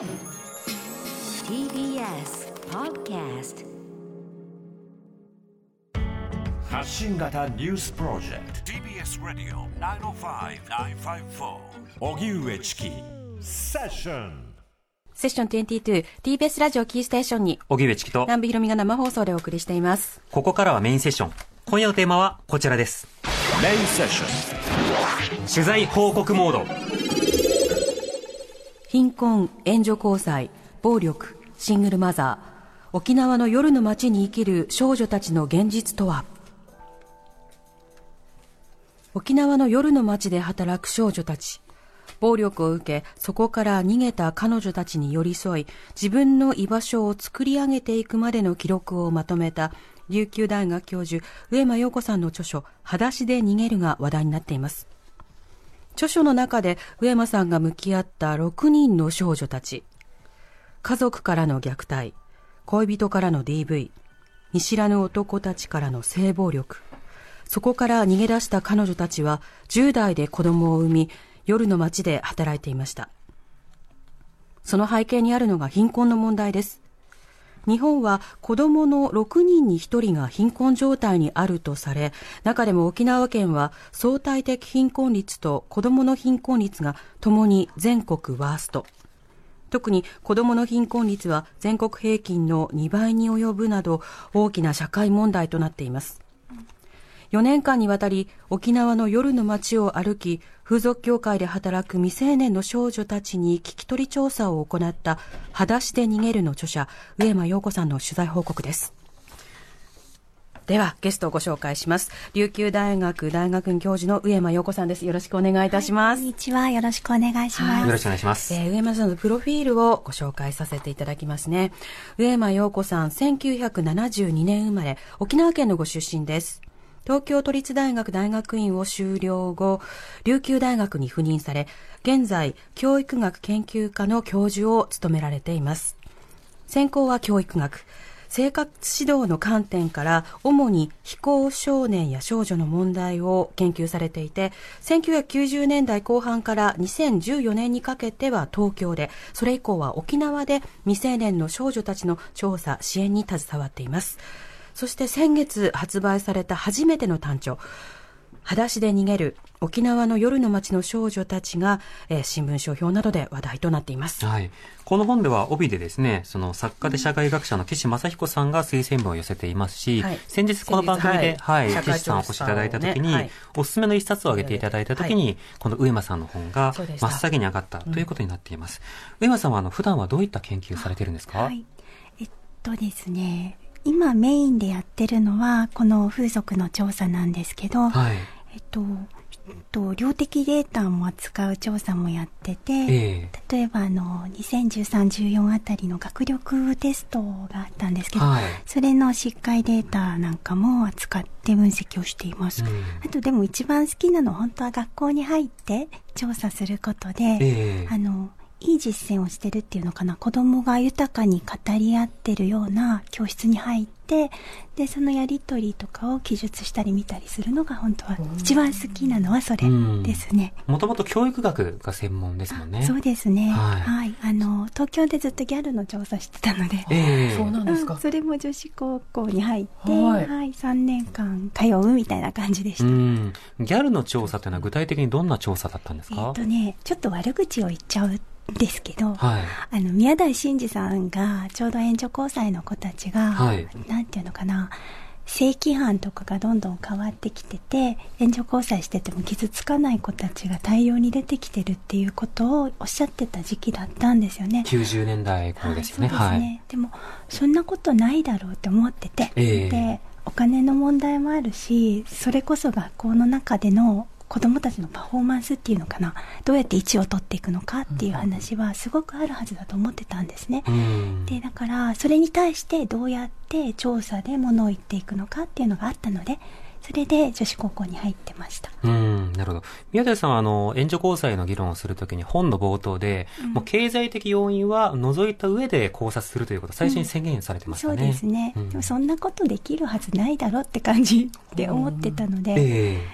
TBS Podcast 発信型ニュースプロジェクト TBS ラディオ905-954おぎゅうえちきセッションセッション 22TBS ラジオキーステーションに荻上チキと、南部ひろみが生放送でお送りしています。ここからはメインセッション。今夜のテーマはこちらです。メインセッション取材報告モード。貧困、援助交際、暴力、シングルマザー、沖縄の夜の街に生きる少女たちの現実とは？沖縄の夜の街で働く少女たち。暴力を受け、そこから逃げた彼女たちに寄り添い、自分の居場所を作り上げていくまでの記録をまとめた、琉球大学教授、上間陽子さんの著書、裸足で逃げるが話題になっています。著書の中で上間さんが向き合った6人の少女たち。家族からの虐待、恋人からの DV、見知らぬ男たちからの性暴力。そこから逃げ出した彼女たちは10代で子供を産み、夜の街で働いていました。その背景にあるのが貧困の問題です。日本は子どもの6人に1人が貧困状態にあるとされ、中でも沖縄県は相対的貧困率と子どもの貧困率がともに全国ワースト。特に子どもの貧困率は全国平均の2倍に及ぶなど大きな社会問題となっています。4年間にわたり沖縄の夜の街を歩き、風俗協会で働く未成年の少女たちに聞き取り調査を行った裸足で逃げるの著者、上間陽子さんの取材報告です。では、ゲストをご紹介します。琉球大学大学院教授の上間陽子さんです。よろしくお願いいたします。こんにちは。よろしくお願いします。よろしくお願いします。えー上間さんのプロフィールをご紹介させていただきますね。上間陽子さん、1972年生まれ、沖縄県のご出身です。東京都立大学大学院を修了後、琉球大学に赴任され、現在、教育学研究科の教授を務められています。専攻は教育学。生活指導の観点から主に非行少年や少女の問題を研究されていて1990年代後半から2014年にかけては東京でそれ以降は沖縄で未成年の少女たちの調査支援に携わっていますそして先月発売された初めての単調。裸足で逃げる沖縄の夜の街の少女たちが、えー新聞書評などで話題となっています。はい。この本では帯でですね、その作家で社会学者の岸正彦さんが推薦文を寄せていますし、はい。先日この番組で、はい、はい岸さんお越しいただいた時に、ねはい。おすすめの一冊を挙げていただいた時に、はい。この上間さんの本が真っ先に上がったということになっています。上間さんはあの普段はどういった研究されてるんですか？はい。えっとですね、今メインでやってるのは、この風俗の調査なんですけど、はい。えっと、えっと、量的データも扱う調査もやってて、ええ例えばあの、2013、14あたりの学力テストがあったんですけど、はいそれの疾患データなんかも扱って分析をしています。うんあとでも一番好きなのは本当は学校に入って調査することで、ええあの、いい実践をしてるっていうのかな、子供が豊かに語り合ってるような教室に入って、で、そのやりとりとかを記述したり見たりするのが本当は一番好きなのはそれですね。もともと教育学が専門ですもんね。そうですね。ははいい。あの、東京でずっとギャルの調査してたので、ええそうなんですか、うんそれも女子高校に入って、ははいい、3年間通うみたいな感じでした。うん。ギャルの調査というのは具体的にどんな調査だったんですえっ、か、とね、ちょっと悪口を言っちゃうんですけど、はい。あの、宮台真司さんが、ちょうど援助交際の子たちが、はいなんていうのかな、正規犯とかがどんどん変わってきてて、援助交際してても傷つかない子たちが大量に出てきてるっていうことをおっしゃってた時期だったんですよね。90年代頃ですよね。はい、ね。でも、そんなことないだろうって思ってて、ええで、お金の問題もあるし、それこそ学校の中での子供たちのパフォーマンスっていうのかな、どうやって位置を取っていくのか？っていう話はすごくあるはずだと思ってたんですね。うん。で、だから、それに対してどうやって調査でものを言っていくのかっていうのがあったので、それで女子高校に入ってました。うん、なるほど。宮台さんは、あの、援助交際の議論をするときに本の冒頭で、もう経済的要因は除いた上で考察するということを最初に宣言されてましたね。そうですね、うんでもそんなことできるはずないだろうって感じで思ってたので、え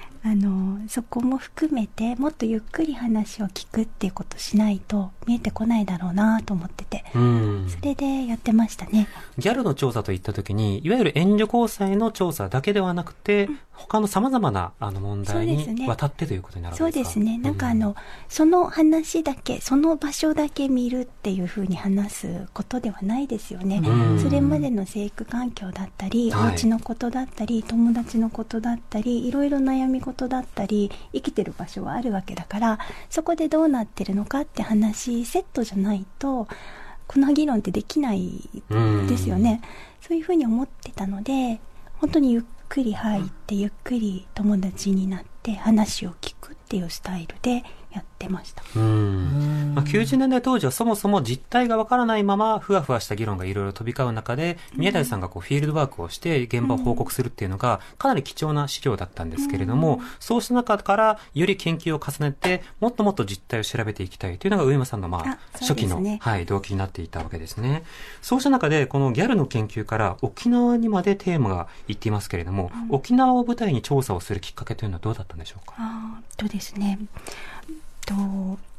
えあのそこも含めてもっとゆっくり話を聞くっていうことしないと見えてこないだろうなと思ってて、うん。それでやってましたね。ギャルの調査といったときに、いわゆる援助交際の調査だけではなくて、他の様々なあの問題にわたってということになるわそうけですか？ですね。なんかあの、その話だけ、その場所だけ見るっていうふうに話すことではないですよね。うんそれまでの生育環境だったり、はいお家のことだったり、友達のことだったり、いろいろ悩み事だったり、生きてる場所はあるわけだから、そこでどうなってるのかって話、セットじゃないと、この議論ってできないうんですよね。そういうふうに思ってたので、本当にゆっくり入って、ゆっくり友達になって話を聞くっていうスタイルでやってました。うん。まあ、90年代当時はそもそも実態がわからないまま、ふわふわした議論がいろいろ飛び交う中で、宮台さんがこうフィールドワークをして現場を報告するっていうのが、かなり貴重な資料だったんですけれども、そうした中から、より研究を重ねて、もっともっと実態を調べていきたいというのが上山さんのまあ、初期の、ねはい、動機になっていたわけですね。そうした中で、このギャルの研究から沖縄にまでテーマがいっていますけれども、沖縄を舞台に調査をするきっかけというのはどうだったんでしょうか？あーとですね、と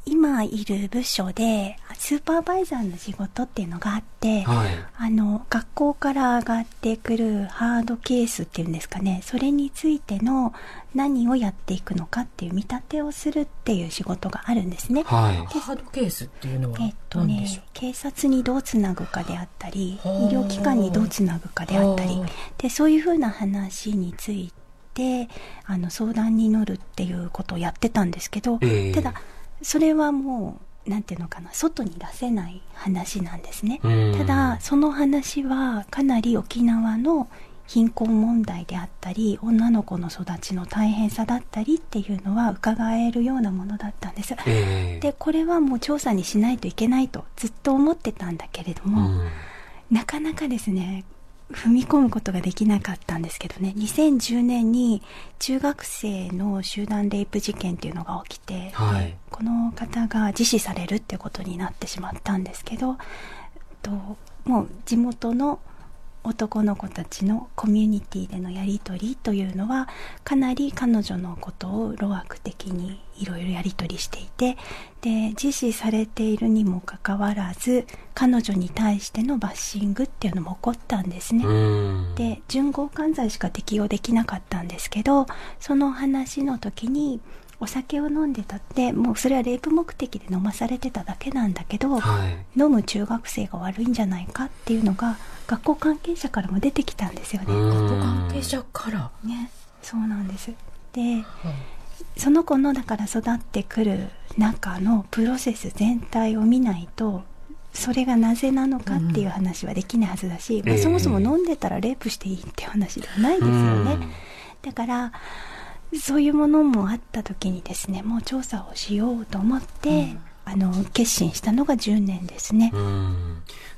今いる部署でスーパーバイザーの仕事っていうのがあって、はい。あの学校から上がってくるハードケースっていうんですかねそれについての何をやっていくのかっていう見立てをするっていう仕事があるんですね。はい。ハードケースっていうのはえっとね何でしょう、警察にどうつなぐかであったり医はあ療機関にどうつなぐかであったりはあでそういうふうな話についてあの相談に乗るっていうことをやってたんですけど、ええただそれはもうなんていうのかな外に出せない話なんですね。うんただその話はかなり沖縄の貧困問題であったり女の子の育ちの大変さだったりっていうのは伺えるようなものだったんです。ええでこれはもう調査にしないといけないとずっと思ってたんだけれども、うんなかなかですね踏み込むことができなかったんですけどね。2010年に中学生の集団レイプ事件っていうのが起きて、はい。この方が自死されるってことになってしまったんですけどともう地元の男の子たちのコミュニティでのやり取りというのはかなり彼女のことを路悪的にいろいろやり取りしていてで自死されているにもかかわらず彼女に対してのバッシングっていうのも起こったんですね。うんで準強姦罪しか適用できなかったんですけどその話の時にお酒を飲んでたってもうそれはレイプ目的で飲まされてただけなんだけど、はい。飲む中学生が悪いんじゃないかっていうのが学校関係者からも出てきたんですよね。うん。関係者から。ね。そうなんです。でその子のだから育ってくる中のプロセス全体を見ないとそれがなぜなのかっていう話はできないはずだし、まあええ。そもそも飲んでたらレイプしていいっていう話ではないですよね、だからそういうものもあった時にですねもう調査をしようと思って、あの決心したのが10年ですね、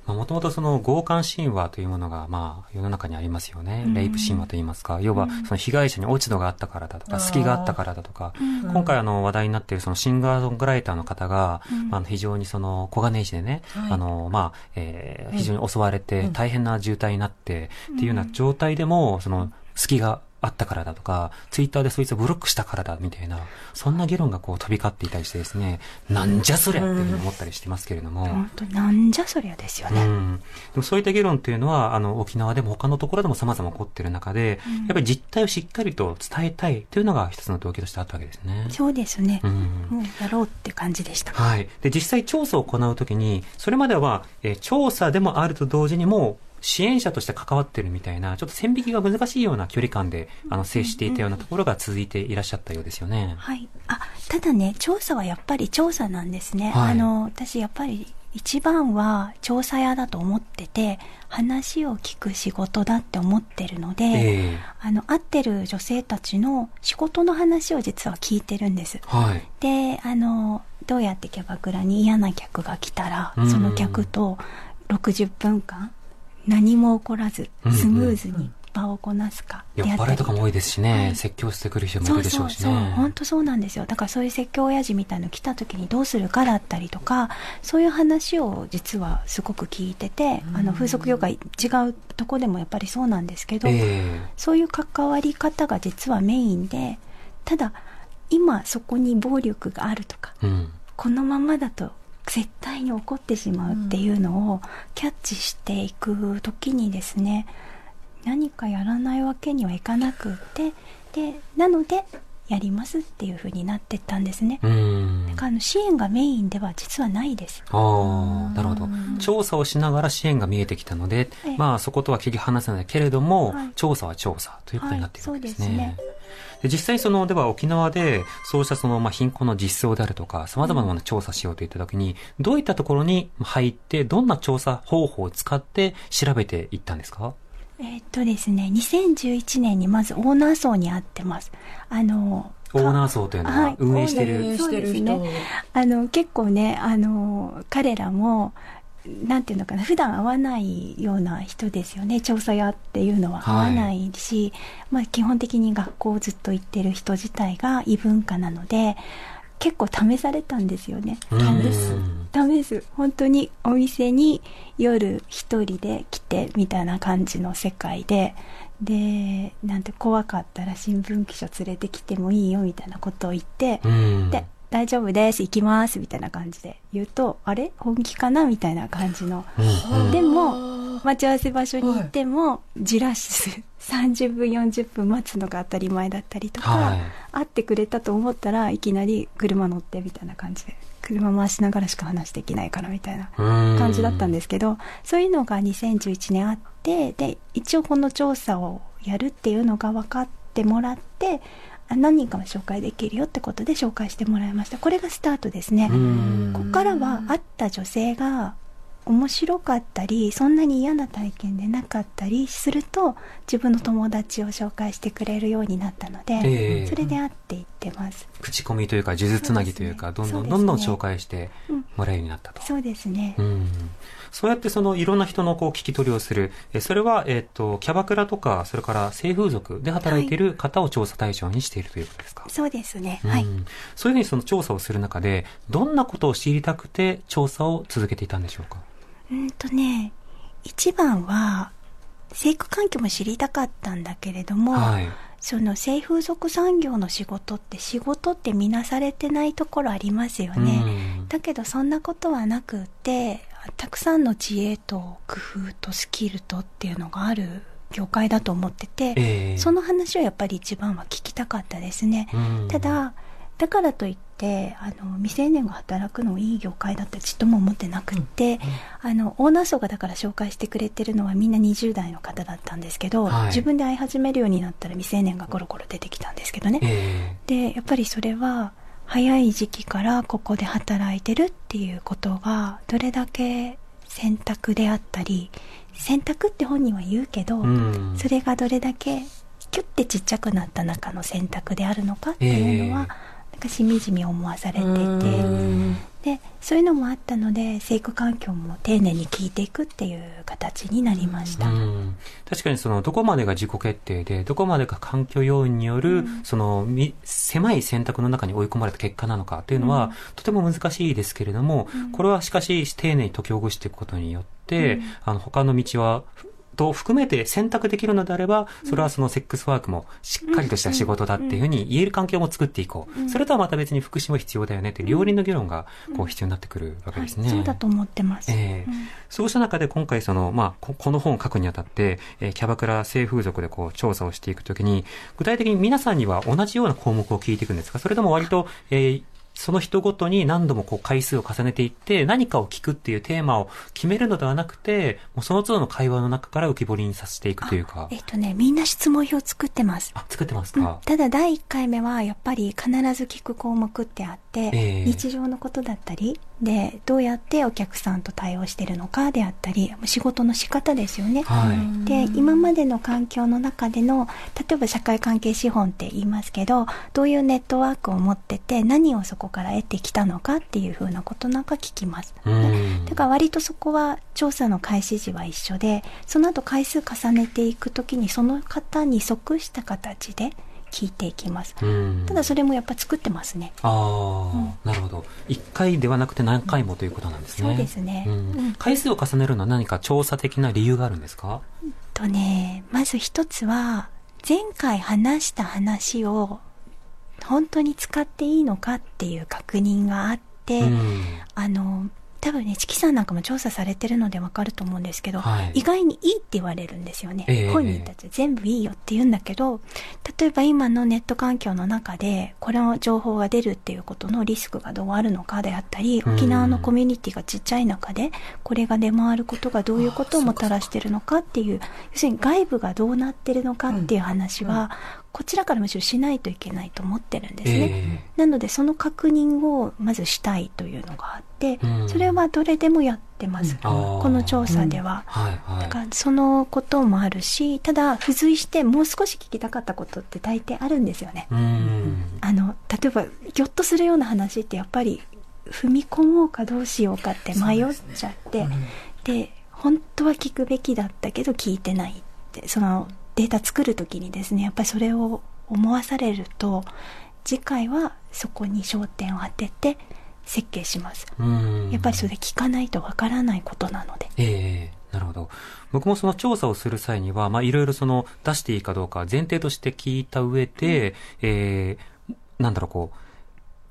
もともとその強姦神話というものが、まあ、世の中にありますよね。レイプ神話といいますか。要は、その被害者に落ち度があったからだとか、隙があったからだとか、今回あの話題になっているそのシンガーソングライターの方が、まああの非常にその小金井市でね、はい。あの、まあ、えー非常に襲われて大変な渋滞になって、っていうような状態でも、その、隙があったからだとか、ツイッターでそいつをブロックしたからだみたいな、そんな議論がこう飛び交っていたりしてですね、なんじゃそりゃっていうふうに思ったりしてますけれども。本当なんじゃそりゃですよね、うん、でもそういった議論っていうのは、あの、沖縄でも他のところでも様々起こっている中で、やっぱり実態をしっかりと伝えたいというのが一つの動機としてあったわけですね。そうですね、うんもうやろうって感じでした。はい。で、実際調査を行うときに、それまでは、えー調査でもあると同時にもう、支援者として関わってるみたいな、ちょっと線引きが難しいような距離感で、あの、接していたようなところが続いていらっしゃったようですよね。はい。あ、ただね、調査はやっぱり調査なんですね。はいあの、私やっぱり一番は調査屋だと思ってて、話を聞く仕事だって思ってるので、ええあの、会ってる女性たちの仕事の話を実は聞いてるんです。はい。で、あの、どうやってキャバクラに嫌な客が来たら、うんその客と60分間何も起こらず、スムーズに場をこなすか。酔っであっ払いとか。も多いですしね、はい。説教してくる人もいそうるでしょしそううそう、ね。本当そうなんですよ。だからそういう説教親父みたいの来た時にどうするかだったりとか、そういう話を実はすごく聞いてて、あの風俗業界違うとこでもやっぱりそうなんですけど、ええ。そういう関わり方が実はメインで、ただ今そこに暴力があるとかうん。このままだと絶対に起こってしまうっていうのをキャッチしていく時にですね何かやらないわけにはいかなくってでなのでやりますっていう風になってったんですね。うんだ。からあの支援がメインでは実はないです。ああ、なるほど。調査をしながら支援が見えてきたので、ええまあそことは切り離せないけれども、はい調査は調査ということになっているわけですね。はいそうですねで実際その、では沖縄で、そうしたその、まあ、貧困の実相であるとか、様々なものを調査しようといったときに、どういったところに入って、どんな調査方法を使って調べていったんですか？えーっとですね、2011年にまずオーナー層に会ってます。あの、オーナー層というのははい運営してる営。してる人そうですあの、結構ね、あの、彼らも、なんていうのかな、普段会わないような人ですよね。調査屋っていうのは会わないし、まあ基本的に学校をずっと行ってる人自体が異文化なので、結構試されたんですよね。うん試す。本当にお店に夜一人で来てみたいな感じの世界で、で、なんて怖かったら新聞記者連れてきてもいいよみたいなことを言って、うんで、大丈夫です、行きます、みたいな感じで言うと、あれ？本気かな？みたいな感じの。うん。でも、待ち合わせ場所に行っても、じらし、30分、40分待つのが当たり前だったりとか、はい。会ってくれたと思ったらいきなり車乗ってみたいな感じで、車回しながらしか話できないからみたいなうん。感じだったんですけど、そういうのが2011年あって、で、一応この調査をやるっていうのが分かってもらって、あ何人かは紹介できるよってことで紹介してもらいました。これがスタートですね。うん。ここからは会った女性が面白かったりそんなに嫌な体験でなかったりすると自分の友達を紹介してくれるようになったので、ええ。それで会っていってます。口コミというか、数珠つなぎというか、どんどんどんどん紹介してうんもらえるようになったと。そうですね、うんそうやってそのいろんな人のこう聞き取りをする。えそれは、えっ、と、キャバクラとか、それから性風俗で働いてい。る方を調査対象にしているということですか、そうですね、うん。はい。そういうふうにその調査をする中で、どんなことを知りたくて調査を続けていたんでしょうか？うんとね一番は生育環境も知りたかったんだけれども、はい。その性風俗産業の仕事って仕事って見なされてないところありますよね、うん。だけどそんなことはなくってたくさんの知恵と工夫とスキルとっていうのがある業界だと思ってて、ええ。その話をやっぱり一番は聞きたかったですね、うん。ただだからといってあの未成年が働くのいい業界だってちっとも思ってなくって、あのオーナー層がだから紹介してくれてるのはみんな20代の方だったんですけど、はい。自分で会い始めるようになったら未成年がゴロゴロ出てきたんですけどね、え。でやっぱりそれは早い時期からここで働いてるっていうことがどれだけ選択であったり選択って本人は言うけど、えうん。それがどれだけキュッてちっちゃくなった中の選択であるのかっていうのは、ええ。なんかしみじみ思わされていてでそういうのもあったので生育環境も丁寧に聞いていくっていう形になりました。うん。確かにそのどこまでが自己決定でどこまでが環境要因による、そのみ狭い選択の中に追い込まれた結果なのかというのは、とても難しいですけれども、これはしかし丁寧に解きほぐしていくことによって、あの他の道はと含めて選択できるのであれば、それはそのセックスワークもしっかりとした仕事だっていうふうに言える環境も作っていこう。それとはまた別に福祉も必要だよねって両輪の議論がこう必要になってくるわけですね。はいそうだと思ってます。ええそうした中で今回その、まあ、ここの本を書くにあたって、えーキャバクラ性風俗でこう調査をしていくときに、具体的に皆さんには同じような項目を聞いていくんですかそれとも割と、えーその人ごとに何度もこう回数を重ねていって何かを聞くっていうテーマを決めるのではなくて、もうその都度の会話の中から浮き彫りにさせていくというかえ。っとね、みんな質問表作ってます。あ、作ってますうんか、ただ第1回目はやっぱり必ず聞く項目ってあって、ええ日常のことだったりでどうやってお客さんと対応してるのかであったり仕事の仕方ですよね。はい。で今までの環境の中での例えば社会関係資本って言いますけどどういうネットワークを持ってて何をそこから得てきたのかっていうふうなことなんか聞きます。うんだから割とそこは調査の開始時は一緒でその後回数重ねていくときにその方に即した形で聞いていきます。うんただそれもやっぱ作ってますね。ああ、なるほど。一回ではなくて何回もということなんですね。そうですね回数を重ねるのは何か調査的な理由があるんですか？とね、まず一つは前回話した話を本当に使っていいのかっていう確認があって、うんあの多分ね、チキさんなんかも調査されてるのでわかると思うんですけど、はい。意外にいいって言われるんですよね。ええ本人たち全部いいよって言うんだけど、例えば今のネット環境の中で、これの情報が出るっていうことのリスクがどうあるのかであったり、うん。沖縄のコミュニティがちっちゃい中で、これが出回ることがどういうことをもたらしてるのかっていう、要するに外部がどうなってるのかっていう話は、こちらからむしろしないといけないと思ってるんですね。えなのでその確認をまずしたいというのがあって、うん。それはどれでもやってます、あー。この調査では。はいはい。だからそのこともあるしただ付随してもう少し聞きたかったことって大抵あるんですよね。うん。あの例えばぎょっとするような話ってやっぱり踏み込もうかどうしようかって迷っちゃってで,、本当は聞くべきだったけど聞いてないってそのデータ作る時にですねやっぱりそれを思わされると次回はそこに焦点を当てて設計します。うんやっぱりそれ聞かないとわからないことなので。ええなるほど。僕もその調査をする際には、まあ、いろいろその出していいかどうか前提として聞いた上で、えーなんだろう、こう、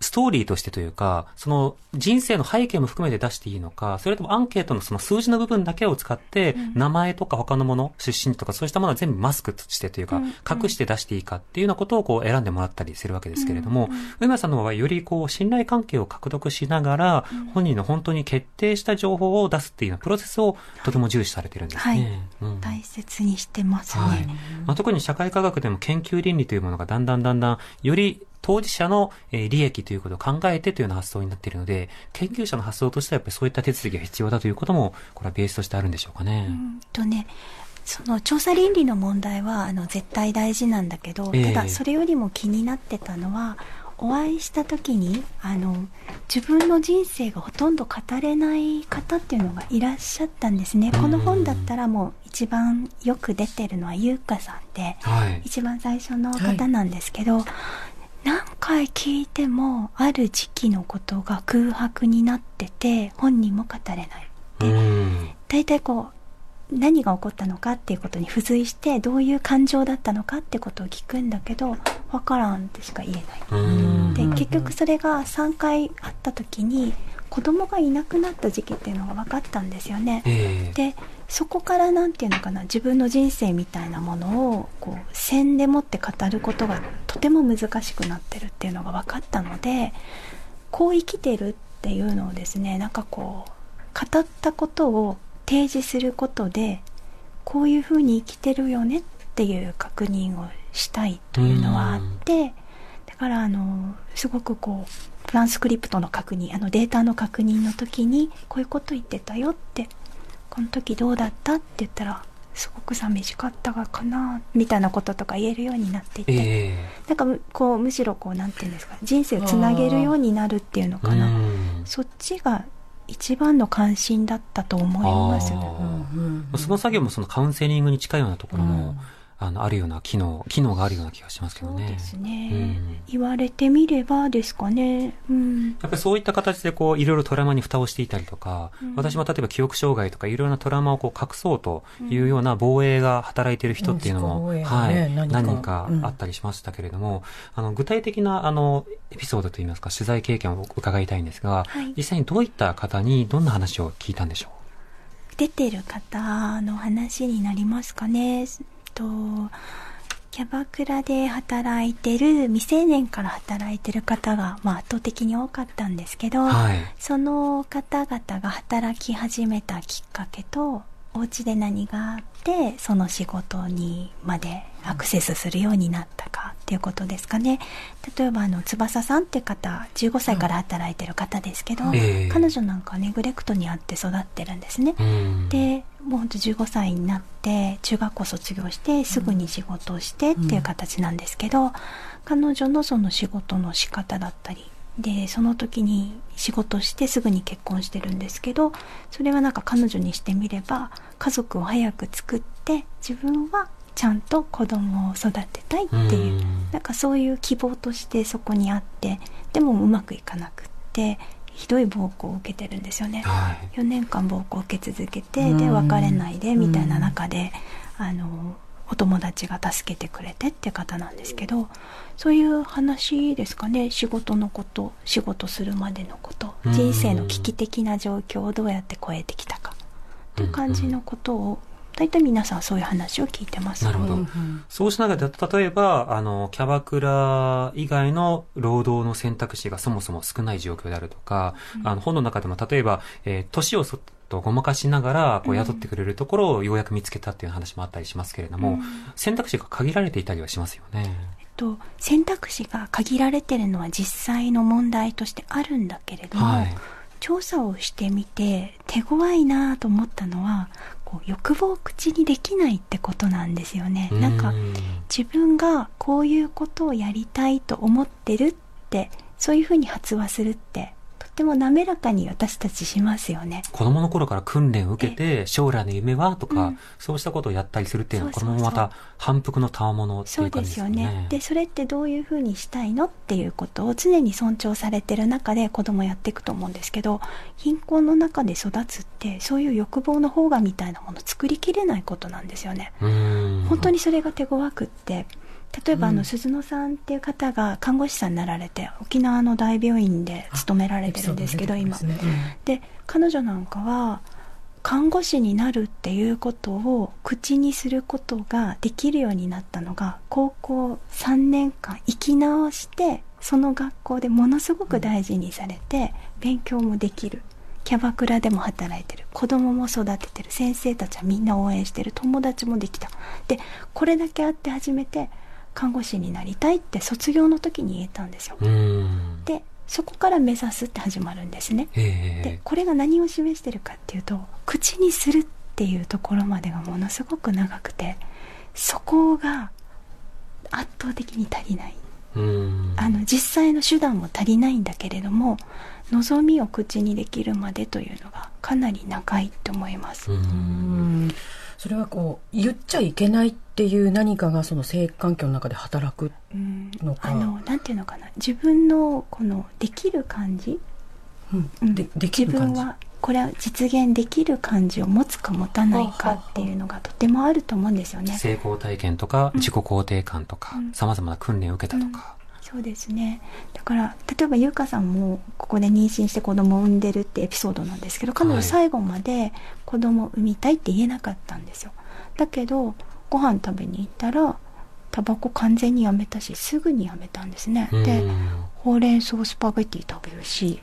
ストーリーとしてというか、その人生の背景も含めて出していいのか、それともアンケートのその数字の部分だけを使って、名前とか他のもの、出身地とかそうしたものは全部マスクとしてというか、うん。隠して出していいかっていうようなことをこう選んでもらったりするわけですけれども、上村さんの場合はよりこう信頼関係を獲得しながら、本人の本当に決定した情報を出すっていうプロセスをとても重視されてるんですね。うん。大切にしてますね。はい。まあ、特に社会科学でも研究倫理というものがだんだんだんだんより当事者のえー利益ということを考えてというような発想になっているので、研究者の発想としてはやっぱりそういった手続きが必要だということも、これはベースとしてあるんでしょうかね。うんとね、その調査倫理の問題はあの絶対大事なんだけど、ええただそれよりも気になってたのはお会いした時にあの自分の人生がほとんど語れない方っていうのがいらっしゃったんですね。この本だったらもう一番よく出てるのは優香さんで、はい。一番最初の方なんですけど、何回聞いてもある時期のことが空白になってて本人も語れない。うん。大体こう何が起こったのかっていうことに付随してどういう感情だったのかってことを聞くんだけど分からんってしか言えない。うん。で結局それが3回あった時に子供がいなくなった時期っていうのが分かったんですよね。ええでそこからなんていうのかな自分の人生みたいなものをこう線でもって語ることがとても難しくなってるっていうのが分かったのでこう生きてるっていうのをですねなんかこう語ったことを提示することでこういうふうに生きてるよねっていう確認をしたいというのはあってだからあのすごくこうトランスクリプトの確認あのデータの確認の時にこういうこと言ってたよってこの時どうだった？って言ったらすごく寂しかったがかなみたいなこととか言えるようになっていて、えなんかむこうむしろこうなんていうんですか人生をつなげるようになるっていうのえかな、うん。そっちが一番の関心だったと思いますあー。その作業もそのカウンセリングに近いようなところも、あの、あるような機能、機能があるような気がしますけどね。そうですね、うん。言われてみればですかね。うん。やっぱりそういった形でこう、いろいろトラウマに蓋をしていたりとか、私も例えば記憶障害とかいろいろなトラウマをこう隠そうというような防衛が働いている人っていうのも、はい、何人かうん。あったりしましたけれども、あの、具体的なあの、エピソードといいますか、取材経験を伺いたいんですが、はい。実際にどういった方にどんな話を聞いたんでしょ出てる方の話になりますかね。とキャバクラで働いてる未成年から働いてる方が、まあ、圧倒的に多かったんですけど、うはい。その方々が働き始めたきっかけとお家で何があってその仕事にまでアクセスするようになったかっていうことですかね。例えばあの翼さんって方15歳から働いてる方ですけど、ええ。彼女なんかはネグレクトにあって育ってるんですね、うん、でもうほんと15歳になって中学校卒業してすぐに仕事をしてっていう形なんですけど、彼女のその仕事の仕方だったりでその時に仕事してすぐに結婚してるんですけどそれはなんか彼女にしてみれば家族を早く作って自分はちゃんと子供を育てたいっていう、うん。なんかそういう希望としてそこにあってでもうまくいかなくってひどい暴行を受けてるんですよね。はい。4年間暴行を受け続けてで別れないでみたいな中で、あのお友達が助けてくれてって方なんですけどそういう話ですかね。仕事のこと仕事するまでのことうん。人生の危機的な状況をどうやって超えてきたか。という感じのことを大体皆さんそういう話を聞いてます。なるほど。そうしながら、例えば、あの、キャバクラ以外の労働の選択肢がそもそも少ない状況であるとか、あの、本の中でも例えば、えー年をそっとごまかしながら、こう、雇ってくれるところをようやく見つけたっていう話もあったりしますけれども、選択肢が限られていたりはしますよね。と選択肢が限られてるのは実際の問題としてあるんだけれども、はい。調査をしてみて手強いなと思ったのはこう欲望を口にできないってことなんですよね。なんかう自分がこういうことをやりたいと思ってるってそういうふうに発話するってとっても滑らかに私たちしますよね。子供の頃から訓練を受けて、将来の夢はとか、うんそうしたことをやったりするっていうのは、そうそうそうこれもまた反復の賜物ってそいうう感じですよねですよね。。でそれってどういうふうにしたいのっていうことを常に尊重されてる中で子供やっていくと思うんですけど貧困の中で育つってそういう欲望の方がみたいなものを作りきれないことなんですよね。うん本当にそれが手強くって例えばあのうん鈴野さんっていう方が看護師さんになられて沖縄の大病院で勤められてるんですけど今。で彼女なんかは看護師になるっていうことを口にすることができるようになったのが高校3年間生き直してその学校でものすごく大事にされて勉強もできる。キャバクラでも働いてる子供も育ててる先生たちはみんな応援してる。友達もできた。でこれだけあって初めて看護師になりたいって卒業の時に言えたんですよ。うん。でそこから目指すって始まるんですね。ええ。でこれが何を示してるかっていうと口にするっていうところまでがものすごく長くてそこが圧倒的に足りない。うん。あの実際の手段も足りないんだけれども望みを口にできるまでというのがかなり長いって思います、それはこう言っちゃいけないっていう何かがその性環境の中で働くうん。のかあのなんていうのかな。自分のこのできる感じ。うん。でできる感じ。自分はこれは実現できる感じを持つか持たないかっていうのがとてもあると思うんですよね。成功体験とか、自己肯定感とかうん、様々な訓練を受けたとか。そうですね。だから例えば優香さんもここで妊娠して子供を産んでるってエピソードなんですけど彼女はい最後まで子供を産みたいって言えなかったんですよ。だけどご飯食べに行ったらタバコ完全にやめたしすぐにやめたんですね。うん。でほうれん草スパゲティ食べるし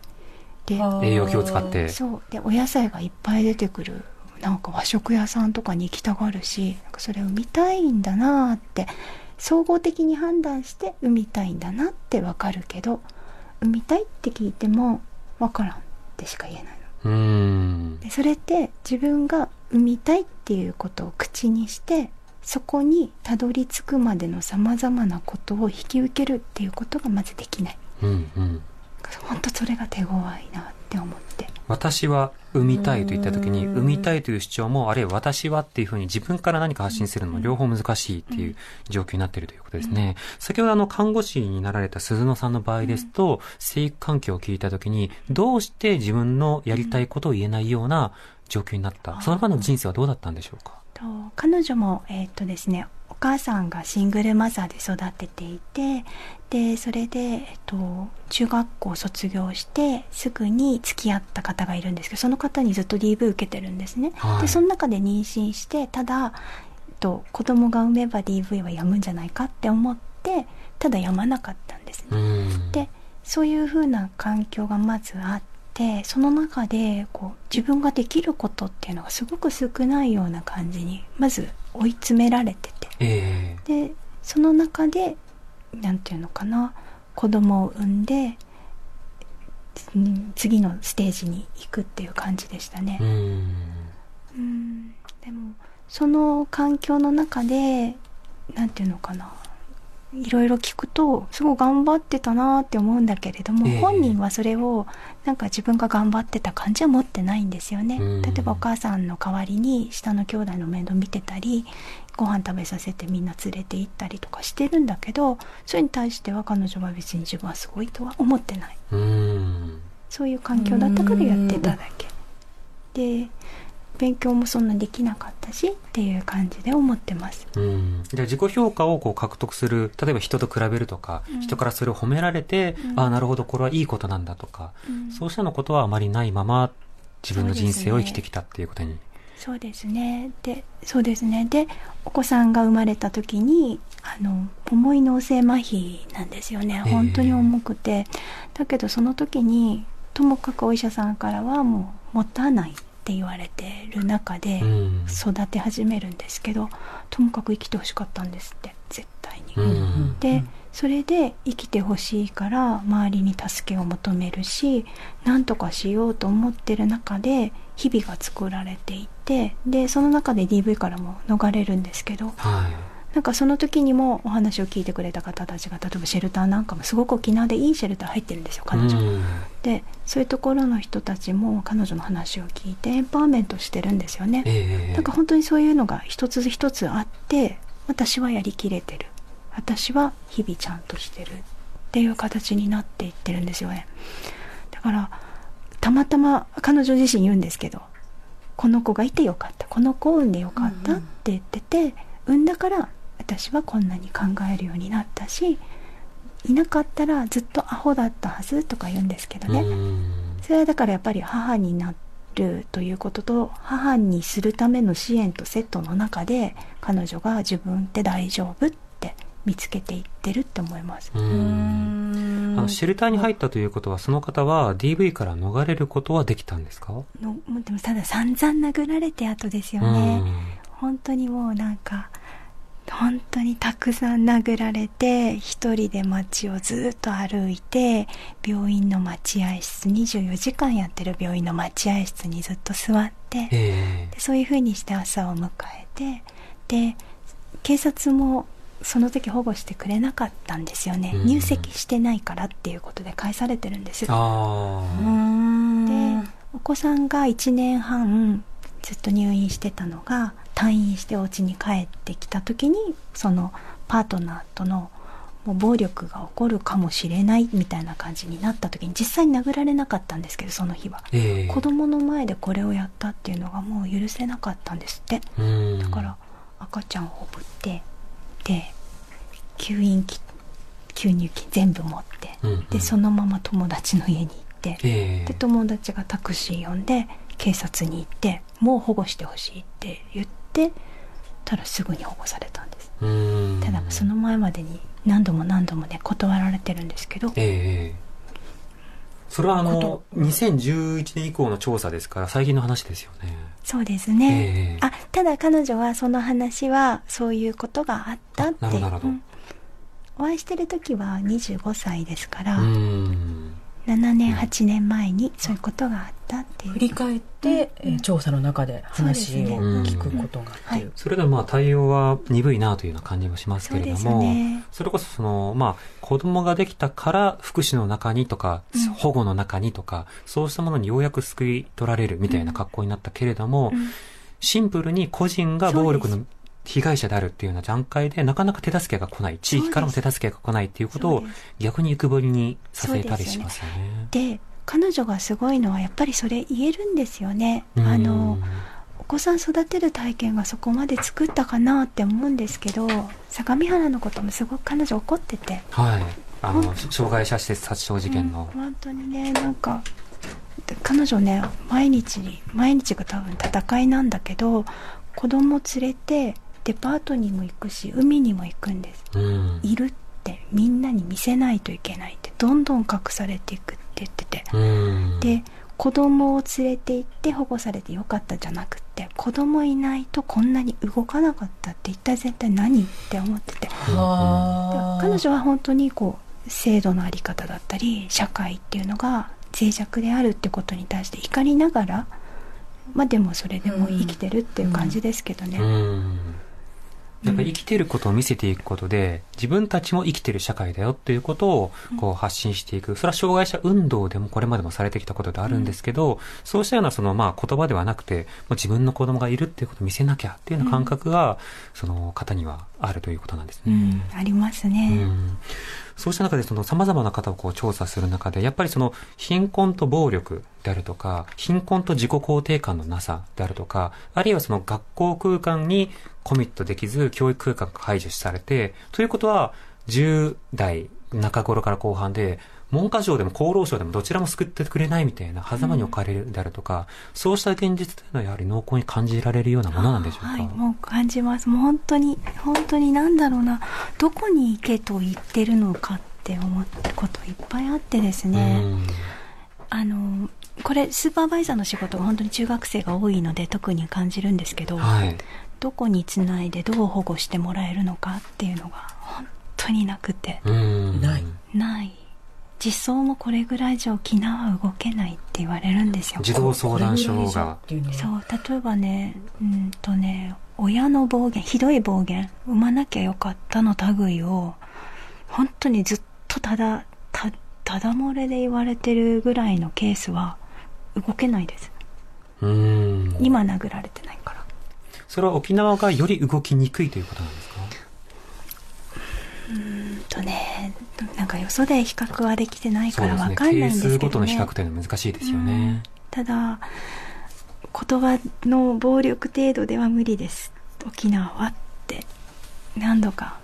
で栄養気を使って。そう。でお野菜がいっぱい出てくるなんか和食屋さんとかに行きたがるしなんかそれを見たいんだなーって総合的に判断して産みたいんだなってわかるけど産みたいって聞いてもわからんってしか言えないのうん。でそれって自分が産みたいっていうことを口にしてそこにたどり着くまでのさまざまなことを引き受けるっていうことがまずできないうんうん。本当それが手強いなって思って私は産みたいと言った時に、産みたいという主張も、あるいは私はっていうふうに自分から何か発信するのも両方難しいっていう状況になっているということですね。先ほどあの、看護師になられた鈴野さんの場合ですと、生育環境を聞いた時に、どうして自分のやりたいことを言えないような状況になった、その場の人生はどうだったんでしょうか？と彼女も、えーっとですね、お母さんがシングルマザーで育てていてでそれで、えっと、中学校卒業してすぐに付き合った方がいるんですけどその方にずっと DV 受けてるんですね、はい。でその中で妊娠してただ、えっと、子供が産めば DV はやむんじゃないかって思ってただやまなかったんですね、うん。でそういうふうな環境がまずあってその中でこう自分ができることっていうのがすごく少ないような感じにまず追い詰められててええでその中でなんていうのかな子供を産んでうん次のステージに行くっていう感じでしたね。うん。うんでもその環境の中でなんていうのかないろいろ聞くとすごい頑張ってたなって思うんだけれども、ええ。本人はそれをなんか自分が頑張ってた感じは持ってないんですよね、うん。例えばお母さんの代わりに下の兄弟の面倒見てたりご飯食べさせてみんな連れて行ったりとかしてるんだけどそれに対しては彼女は別に自分はすごいとは思ってない。うん。そういう環境だったからやってただけ。で勉強もそんなできなかったしっていう感じで思ってます。うん、じゃあ自己評価をこう獲得する例えば人と比べるとか、人からそれを褒められて、ああなるほどこれはいいことなんだとか、そうしたのことはあまりないまま自分の人生を生きてきたっていうことに。そうですね。で、そうですね。で、お子さんが生まれた時に、あの、重い脳性麻痺なんですよね。ええ本当に重くて。だけど、その時に、ともかくお医者さんからはもう、持たないって言われてる中で、うん。育て始めるんですけど、ともかく生きてほしかったんですって、絶対に。うん。でそれで生きてほしいから周りに助けを求めるし何とかしようと思ってる中で日々が作られていてでその中で DV からも逃れるんですけどはいなんかその時にもお話を聞いてくれた方たちが例えばシェルターなんかもすごく沖縄でいいシェルター入ってるんですよ彼女。うんでそういうところの人たちも彼女の話を聞いてエンパワーメントしてるんですよね。ええなんか本当にそういうのが一つ一つあって私はやりきれてる私は日々ちゃんとしてるっていう形になっていってるんですよねだからたまたま彼女自身言うんですけどこの子がいてよかったこの子を産んでよかったって言ってて、産んだから私はこんなに考えるようになったしいなかったらずっとアホだったはずとか言うんですけどね、うん。それはだからやっぱり母になるということと母にするための支援とセットの中で彼女が自分って大丈夫って見つけていってるって思います。うん。あのシェルターに入ったということはその方は DV から逃れることはできたんですか、のでもただ散々殴られて後ですよね。本当にもうなんか本当にたくさん殴られて一人で街をずっと歩いて病院の待合室24時間やってる病院の待合室にずっと座ってええ。でそういう風にして朝を迎えてで警察もその時保護してくれなかったんですよね、うん。入籍してないからっていうことで返されてるんですよ。あでお子さんが1年半ずっと入院してたのが退院してお家に帰ってきた時にそのパートナーとのもう暴力が起こるかもしれないみたいな感じになった時に実際に殴られなかったんですけどその日は、あ、ええ。子供の前でこれをやったっていうのがもう許せなかったんですって。うん。だから赤ちゃんをほぶってで吸引器吸入器全部持って、うんうん。でそのまま友達の家に行って、ええ。で友達がタクシー呼んで警察に行ってもう保護してほしいって言ってたらすぐに保護されたんです。うん。ただその前までに何度も何度もね断られてるんですけど。ええそれはあのこ2011年以降の調査ですから最近の話ですよね。そうですね、ええあただ彼女はその話はそういうことがあったって。なるほどなるほど。うん。お会いしてる時は25歳ですから、うん7年8年前にそういうことがあったっていう。振り返って、えー調査の中で話を聞くことがっていう。それでもまあ対応は鈍いなというような感じもしますけれども、ね。それこそその、まあ、子供ができたから福祉の中にとか、うん。保護の中にとか、そうしたものにようやく救い取られるみたいな格好になったけれども、うん。シンプルに個人が暴力の被害者であるっていうような段階で、なかなか手助けが来ない、地域からも手助けが来ないっていうことを逆に浮くぶりにさせたりしますよね。で彼女がすごいのはやっぱりそれ言えるんですよね。うん。あのお子さん育てる体験がそこまで作ったかなって思うんですけど相模原のこともすごく彼女怒ってて。はい。あの、障害者施設殺傷事件の。うん。本当にねなんかで彼女ね毎日に毎日が多分戦いなんだけど子供連れてデパートにも行くし海にも行くんです。うん。いるってみんなに見せないといけないってどんどん隠されていくって言ってて。うん。で子供を連れて行って保護されてよかったじゃなくって子供いないとこんなに動かなかったって一体絶対何って思ってて。はあ。彼女は本当にこう制度のあり方だったり社会っていうのが脆弱であるってことに対して怒りながらまあでもそれでも生きてるっていう感じですけどね、うんやっぱり生きてることを見せていくことで、自分たちも生きてる社会だよっていうことをこう発信していく。それは障害者運動でもこれまでもされてきたことであるんですけど、そうしたようなそのまあ言葉ではなくて、もう自分の子供がいるっていうことを見せなきゃっていうような感覚が、その方にはあるということなんですね。うん、ありますね。そうした中でその様々な方をこう調査する中で、やっぱりその貧困と暴力であるとか、貧困と自己肯定感のなさであるとか、あるいはその学校空間にコミットできず教育空間が排除されて、ということは10代中頃から後半で、文科省でも厚労省でもどちらも救ってくれないみたいな狭間に置かれるであるとか、そうした現実というのはやはり濃厚に感じられるようなものなんでしょうか？はい、もう感じます。もう本当に、本当になんだろうな、どこに行けと言ってるのかって思ったこといっぱいあってですね。うんあの、これ、スーパーバイザーの仕事が本当に中学生が多いので特に感じるんですけど、はい。どこにつないでどう保護してもらえるのかっていうのが本当になくて、うんないない。実装もこれぐらいじゃ沖縄は動けないって言われるんですよ。児童相談所が。そう例えばねうんとね親の暴言ひどい暴言産まなきゃよかったの類を本当にずっとただたただ漏れで言われてるぐらいのケースは動けないです。うん。今殴られてないから。それは沖縄がより動きにくいということなんですか？うんとねなんかよそで比較はできてないからわそうですね。かんないんですけど、ね、係数ごとの比較というのは難しいですよね。ただ言葉の暴力程度では無理です。沖縄はって。何度か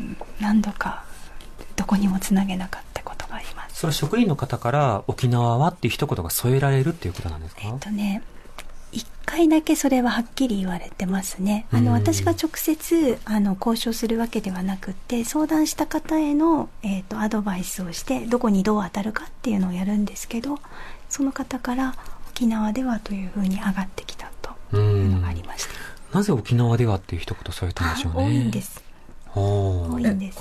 うん何度かどこにもつなげなかったことがあります。それは職員の方から沖縄はっていう一言が添えられるっていうことなんですか？えっとね一回だけそれははっきり言われてますね。あうん。の私が直接あの交渉するわけではなくって相談した方への、えっとアドバイスをしてどこにどう当たるかっていうのをやるんですけどその方から沖縄ではというふうに上がってきたとういうのんがありました。なぜ沖縄ではっていう一言添えたんでしょうね。多いんです。多いんです。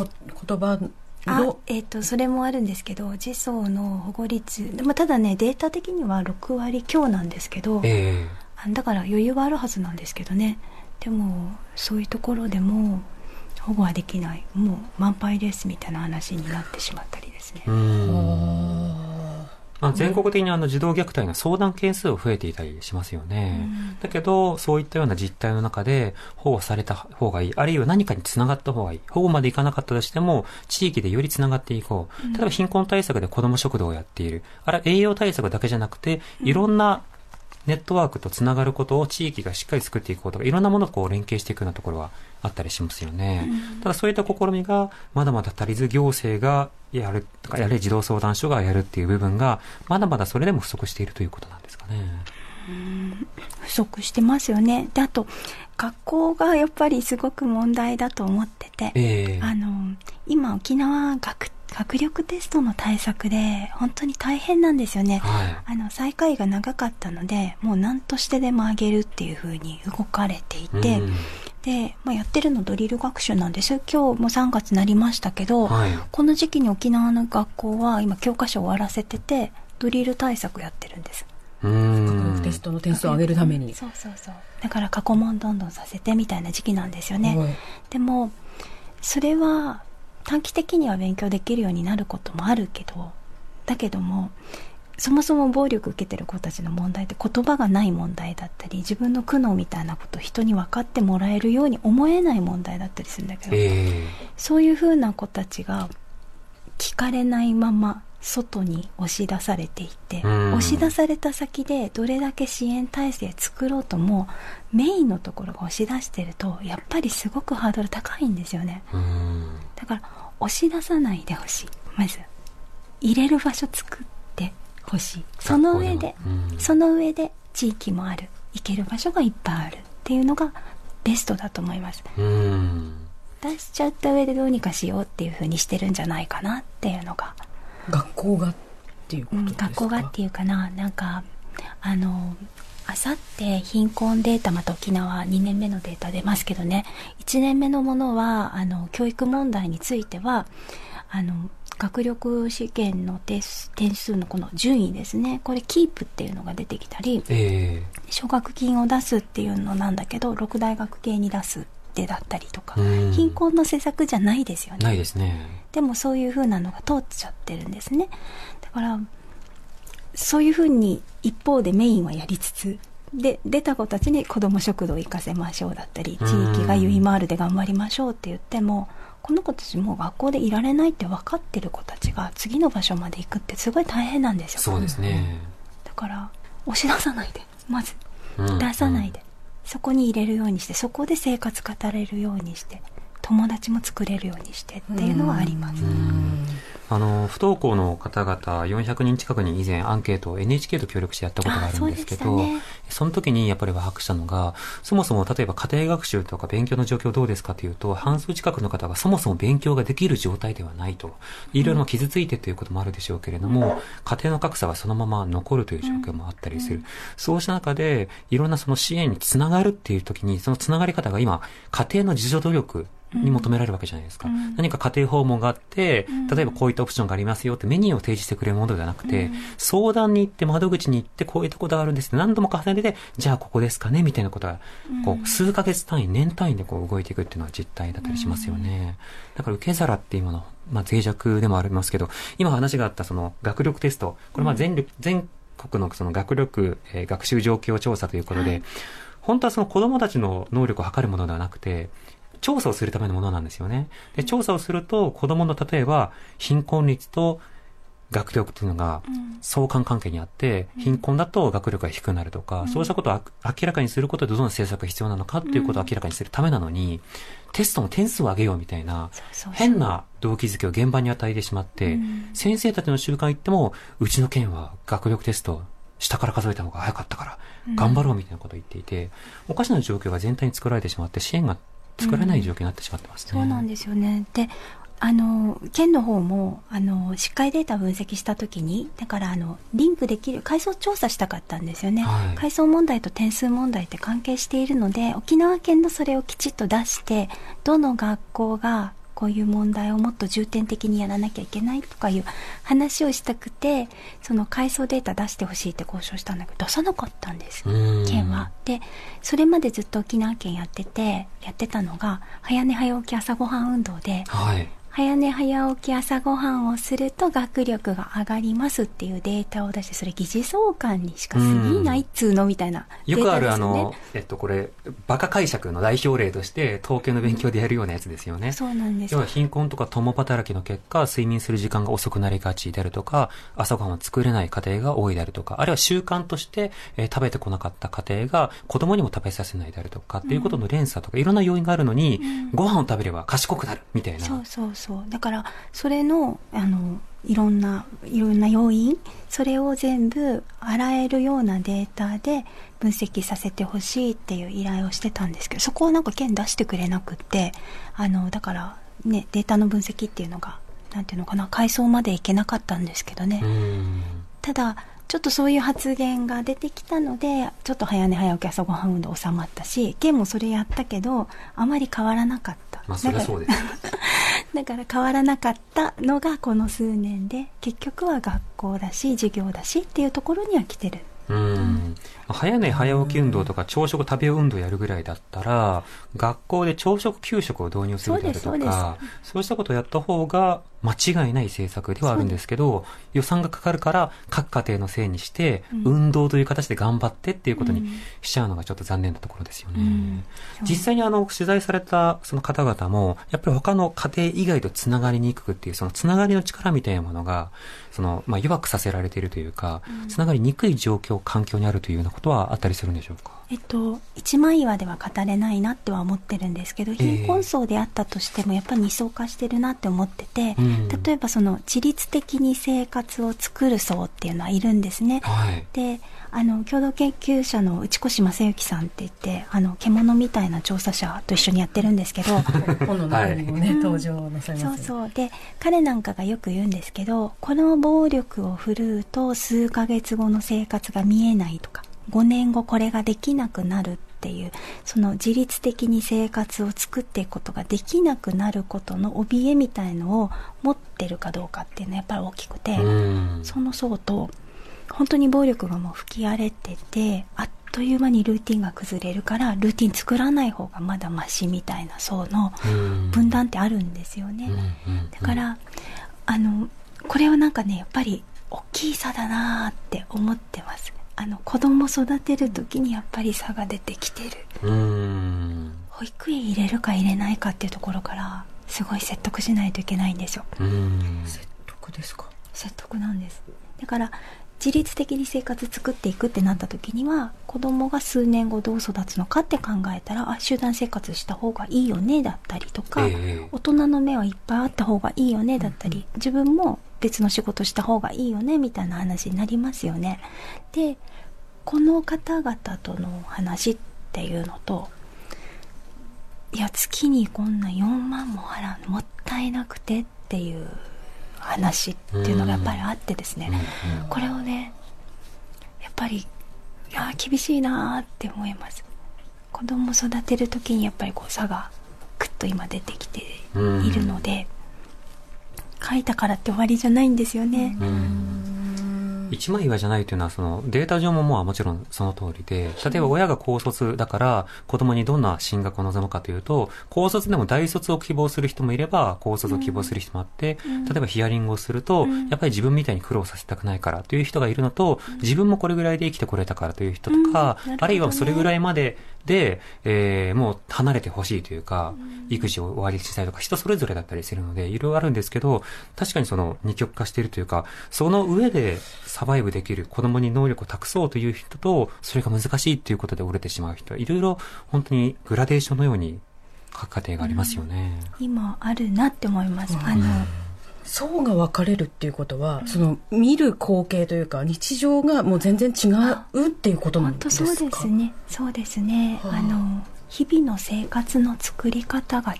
言葉あの、えっ、と、それもあるんですけど、児相の保護率、まあ、ただね、データ的には6割強なんですけど、えあだから余裕はあるはずなんですけどね。でも、そういうところでも、保護はできない。もう満杯ですみたいな話になってしまったりですねえ。うんまあ、全国的にあの児童虐待の相談件数は増えていたりしますよね。だけど、そういったような実態の中で保護された方がいい、あるいは何かにつながった方がいい。保護までいかなかったとしても、地域でよりつながっていこう。例えば貧困対策で子ども食堂をやっている。あれは栄養対策だけじゃなくて、いろんなネットワークとつながることを地域がしっかり作っていこうとか、いろんなものをこう連携していくようなところはあったりしますよね。ただそういった試みがまだまだ足りず、行政がやる、とかやれ児童相談所がやるっていう部分が、まだまだそれでも不足しているということなんですかね。不足してますよね。で、あと、学校がやっぱりすごく問題だと思ってて、ええあの、今沖縄学、学力テストの対策で本当に大変なんですよね。はい。あの、最下位が長かったので、もう何としてでも上げるっていう風に動かれていて、うんで、まあ、やってるのドリル学習なんです。今日も3月になりましたけど、はい。この時期に沖縄の学校は今教科書を終わらせてて、ドリル対策やってるんです。う学ん力テストの点数を上げるために。そうそうそう。だから過去問どんどんさせてみたいな時期なんですよね。はいでもそれは短期的には勉強できるようになることもあるけどだけどもそもそも暴力受けてる子たちの問題って言葉がない問題だったり自分の苦悩みたいなことを人に分かってもらえるように思えない問題だったりするんだけど、え。そういうふうな子たちが聞かれないまま外に押し出されていって、うん。押し出された先でどれだけ支援体制作ろうともメインのところが押し出してるとやっぱりすごくハードル高いんですよね。えうん。だから押し出さないでほしい。まず入れる場所作ってほしい。その上で、うん。その上で地域もある。行ける場所がいっぱいある。っていうのがベストだと思います。うん。出しちゃった上でどうにかしようっていう風にしてるんじゃないかなっていうのが、学校がっていうこうんとですか、学校がっていうかな。なんかあのあさって貧困データまた沖縄2年目のデータ出ますけどね。1年目のものはあの教育問題についてはあの学力試験の点数のこの順位ですね。これキープっていうのが出てきたりえ。奨学金を出すっていうのなんだけど六大学系に出すってだったりとかうん。貧困の施策じゃないですよね。えないですね。でもそういう風なのが通っちゃってるんですね。だからそういう風に一方でメインはやりつつで出た子たちに子ども食堂行かせましょうだったり地域がゆいまーるで頑張りましょうって言ってもこの子たちもう学校でいられないって分かってる子たちが次の場所まで行くってすごい大変なんですよ。そうですね。だから押し出さないで。まずうん。出さないで、そこに入れるようにしてそこで生活語れるようにして友達も作れるようにしてっていうのはあります、あの、不登校の方々400人近くに以前アンケートを NHK と協力してやったことがあるんですけど、あそねその時にやっぱり把握したのが、そもそも例えば家庭学習とか勉強の状況どうですかというと、半数近くの方がそもそも勉強ができる状態ではないと。いろいろ傷ついてということもあるでしょうけれども、家庭の格差がそのまま残るという状況もあったりする。そうした中で、いろんなその支援につながるっていう時に、そのつながり方が今、家庭の自助努力に求められるわけじゃないですか。何か家庭訪問があって、例えばこういったオプションがありますよってメニューを提示してくれるものではなくて、相談に行って窓口に行ってこういったことがあるんですって何度も重ねて、じゃあここですかねみたいなことが、こう数ヶ月単位、年単位でこう動いていくっていうのが実態だったりしますよね。だから受け皿っていうもの、まあ脆弱でもありますけど、今話があったその学力テスト、これまあ全力、全国のその学力、えー学習状況調査ということで、本当はその子供たちの能力を測るものではなくて、調査をするためのものなんですよね。で、調査をすると、子供の例えば、貧困率と学力っていうのが相関関係にあって、貧困だと学力が低くなるとか、そうしたことをあ明らかにすることでどの政策が必要なのかっていうことを明らかにするためなのに、テストの点数を上げようみたいな、変な動機づけを現場に与えてしまって、先生たちの習慣行っても、うちの県は学力テスト、下から数えた方が早かったから、頑張ろうみたいなことを言っていて、おかしな状況が全体に作られてしまって、支援が作れない状況になってしまってますね。そうなんですよね。で、あの、県の方も、あの、しっかりデータを分析したときに、だから、あの、リンクできる、階層調査したかったんですよね。はい階層問題と点数問題って関係しているので、沖縄県のそれをきちっと出して、どの学校が、こういう問題をもっと重点的にやらなきゃいけないとかいう話をしたくて、その階層データ出してほしいって交渉したんだけど、出さなかったんです。うん県は。で、それまでずっと沖縄県やってて、やってたのが、早寝早起き朝ごはん運動で、はい。早寝早起き朝ごはんをすると学力が上がりますっていうデータを出して、それ疑似相関にしか過ぎないっつうのみたいなよくあるあ。の、えっと、これ、バカ解釈の代表例として、統計の勉強でやるようなやつですよね。そうなんです要は貧困とか共働きの結果、睡眠する時間が遅くなりがちであるとか、朝ごはんを作れない家庭が多いであるとか、あるいは習慣として、えー食べてこなかった家庭が子供にも食べさせないであるとか、っていうことの連鎖とか、いろんな要因があるのに、ご飯を食べれば賢くなる、みたいな。そうそうそう。だから、それの、あの、いろんな、いろんな要因、それを全部洗えるようなデータで分析させてほしいっていう依頼をしてたんですけど、そこをなんか県出してくれなくって、あの、だから、ね、データの分析っていうのが、なんていうのかな、階層までいけなかったんですけどね。うん。ただ、ちょっとそういう発言が出てきたので、ちょっと早寝早起き朝ごはん運動収まったし、県もそれやったけど、あまり変わらなかった。まあ、そりゃそうです。だから変わらなかったのがこの数年で結局は学校だし授業だしっていうところには来てるうん。早寝早起き運動とか朝食食べ運動やるぐらいだったら、学校で朝食給食を導入するであるとか、そうしたことをやった方が間違いない政策ではあるんですけど、予算がかかるから各家庭のせいにして、運動という形で頑張ってっていうことにしちゃうのがちょっと残念なところですよね。実際にあの、取材されたその方々も、やっぱり他の家庭以外とつながりにくくっていう、そのつながりの力みたいなものが、その、まあ、弱くさせられているというか、つながりにくい状況、環境にあるというようなことはあったりするんでしょうか？えっと一枚岩では語れないなっては思ってるんですけど貧困層であったとしてもやっぱり二層化してるなって思ってて、うん。例えばその自律的に生活を作る層っていうのはいるんですね、はい。であの共同研究者の内越正幸さんって言ってあの獣みたいな調査者と一緒にやってるんですけど 本の中にもね、登場なさいそうますよそう。で彼なんかがよく言うんですけどこの暴力を振るうと数ヶ月後の生活が見えないとか5年後これができなくなるっていうその自律的に生活を作っていくことができなくなることの怯えみたいのを持ってるかどうかっていうのはやっぱり大きくて、うん。その層と本当に暴力がもう吹き荒れててあっという間にルーティンが崩れるからルーティン作らない方がまだマシみたいな層のうん。分断ってあるんですよね、だからあのこれはなんかねやっぱり大きい差だなーって思ってますあの子供育てる時にやっぱり差が出てきてる。うーん。保育園入れるか入れないかっていうところからすごい説得しないといけないんですよ。うーん。どですか？説得なんです。だから自律的に生活作っていくってなった時には子供が数年後どう育つのかって考えたらあ集団生活した方がいいよねだったりとか、ええ。大人の目はいっぱいあった方がいいよねだったり、自分も別の仕事した方がいいよねみたいな話になりますよね。でこの方々との話っていうのといや月にこんな4万も払うのもったいなくてっていう話っていうのがやっぱりあってですね、これをねやっぱりいや厳しいなーって思います。子供育てる時にやっぱりこう差がぐっと今出てきているので、書いたからって終わりじゃないんですよね、一枚岩じゃないというのは、そのデータ上ももうもちろんその通りで、例えば親が高卒だから子供にどんな進学を望むかというと、高卒でも大卒を希望する人もいれば、高卒を希望する人もあって、例えばヒアリングをすると、やっぱり自分みたいに苦労させたくないからという人がいるのと、自分もこれぐらいで生きてこれたからという人とか、あるいはそれぐらいまでで、えーもう離れてほしいというか、育児を終わりにしたいとか、人それぞれだったりするので、いろいろあるんですけど、確かにその二極化しているというか、その上でサバイブできる子供に能力を託そうという人と、それが難しいということで折れてしまう人、いろいろ本当にグラデーションのように各家庭がありますよね。今あるなって思います、あの層が分かれるっていうことは、その見る光景というか日常がもう全然違うっていうことなん本ですか？当そうですね。そうですね、はあ。あの日々の生活の作り方が違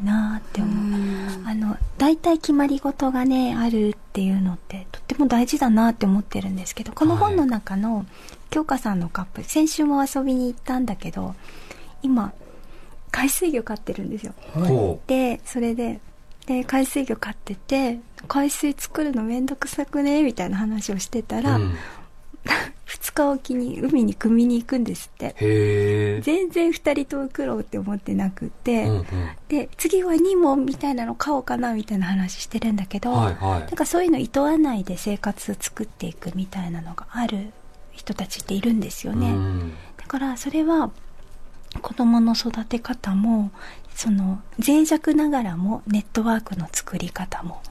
うなって思う。あの大体決まり事がねあるっていうのってとっても大事だなって思ってるんですけどこの本の中の京香さんのカップ先週も遊びに行ったんだけど今海水魚飼ってるんですよ。ほでそれでで海水魚飼ってて海水作るのめんどくさくねみたいな話をしてたう。ら、うん 2日おきに海に汲みに行くんですって。全然2人とも苦労って思ってなくて、うんうん。で次は2問みたいなの買おうかなみたいな話してるんだけど、はいはい。なんかそういうのいとわないで生活作っていくみたいなのがある人たちっているんですよね、うん。だからそれは子供の育て方もその脆弱ながらもネットワークの作り方も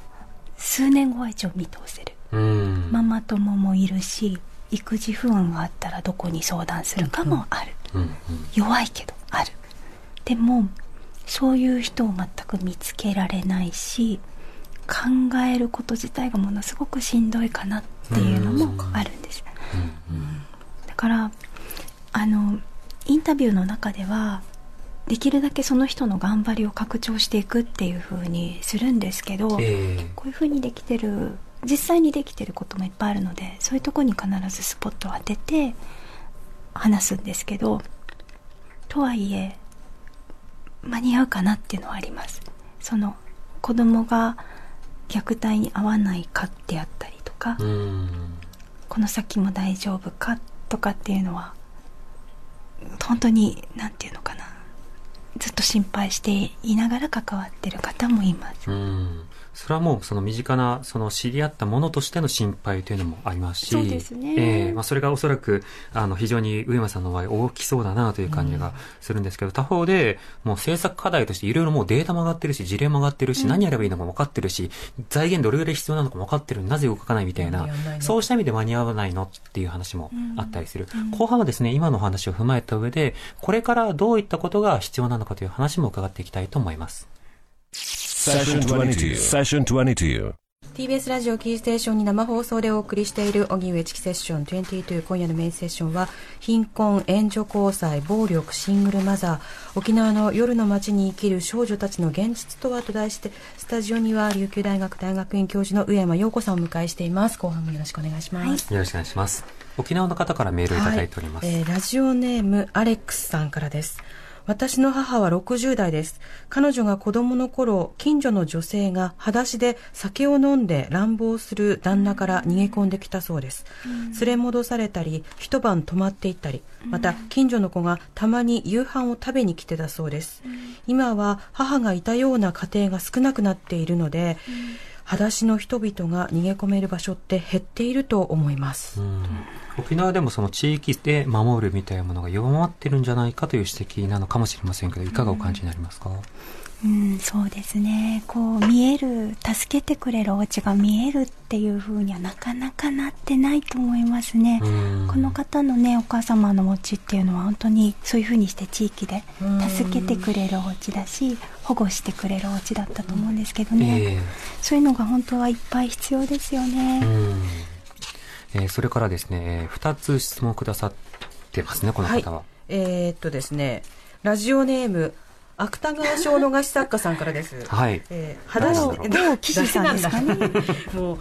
数年後は一応見通せる、うん。ママ友もいるし育児不安があったらどこに相談するかもある、うんうん。弱いけどある。でもそういう人を全く見つけられないし考えること自体がものすごくしんどいかなっていうのもあるんです、だからあのインタビューの中ではできるだけその人の頑張りを拡張していくっていう風にするんですけど、ええ。こういう風にできてる実際にできてることもいっぱいあるのでそういうとこに必ずスポットを当てて話すんですけどとはいえ間に合うかなっていうのはありますその子供が虐待に合わないかであったりとか、うん。この先も大丈夫かとかっていうのは本当に何て言うのかなずっと心配していながら関わってる方もいます、うん。それはもうその身近な、その知り合ったものとしての心配というのもありますし、そうですね。ええまあそれがおそらく、あの、非常に上山さんの場合大きそうだなという感じがするんですけど、他方で、もう政策課題としていろいろもうデータも上がってるし、事例も上がってるし、何やればいいのかも分かってるし、財源どれぐらい必要なのかも分かってるなぜ動かないみたいな。そうした意味で間に合わないのっていう話もあったりする。後半はですね、今のお話を踏まえた上で、これからどういったことが必要なのかという話も伺っていきたいと思います。Session 22. Session 22. TBS ラジオキーステーションに生放送でお送りしている荻上チキセッション22今夜のメインセッションは貧困、援助交際、暴力、シングルマザー。沖縄の夜の街に生きる少女たちの現実とはと題してスタジオには琉球大学大学院教授の上山陽子さんをお迎えしています。後半もよろしくお願いします、よろしくお願いします。沖縄の方からメールをいただいております。はい。えーラジオネームアレックスさんからです。私の母は60代です。彼女が子供の頃、近所の女性が裸足で酒を飲んで乱暴する旦那から逃げ込んできたそうです。連れ戻されたり、一晩泊まっていったり、また近所の子がたまに夕飯を食べに来てたそうです。今は母がいたような家庭が少なくなっているので、裸足の人々が逃げ込める場所って減っていると思います。うん沖縄でもその地域で守るみたいなものが弱まってるんじゃないかという指摘なのかもしれませんけど、いかがお感じになりますか、うん、そうですね。こう、見える、助けてくれるお家が見えるっていう風にはなかなかなってないと思いますね。うんこの方のね、お母様のお家っていうのは本当にそういう風にして地域で助けてくれるお家だし、保護してくれるお家だったと思うんですけどね。えそういうのが本当はいっぱい必要ですよえね。うんえーそれからですね、えー二つ質問くださってますね、この方は。えーっとですね、ラジオネーム、芥川小の菓子作家さんからです。はい。えー、裸足誰某記事さんですかね誰なんだもう、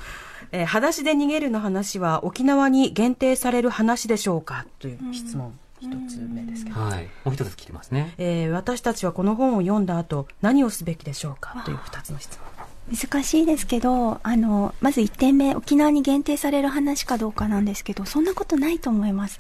えー、裸足で逃げるの話は沖縄に限定される話でしょうか？という質問、一つ目ですけど。はい。もう一つ聞いてますね。えー私たちはこの本を読んだ後何をすべきでしょうか？という二つの質問。難しいですけど、あの、まず1点目、沖縄に限定される話かどうかなんですけど、そんなことないと思います。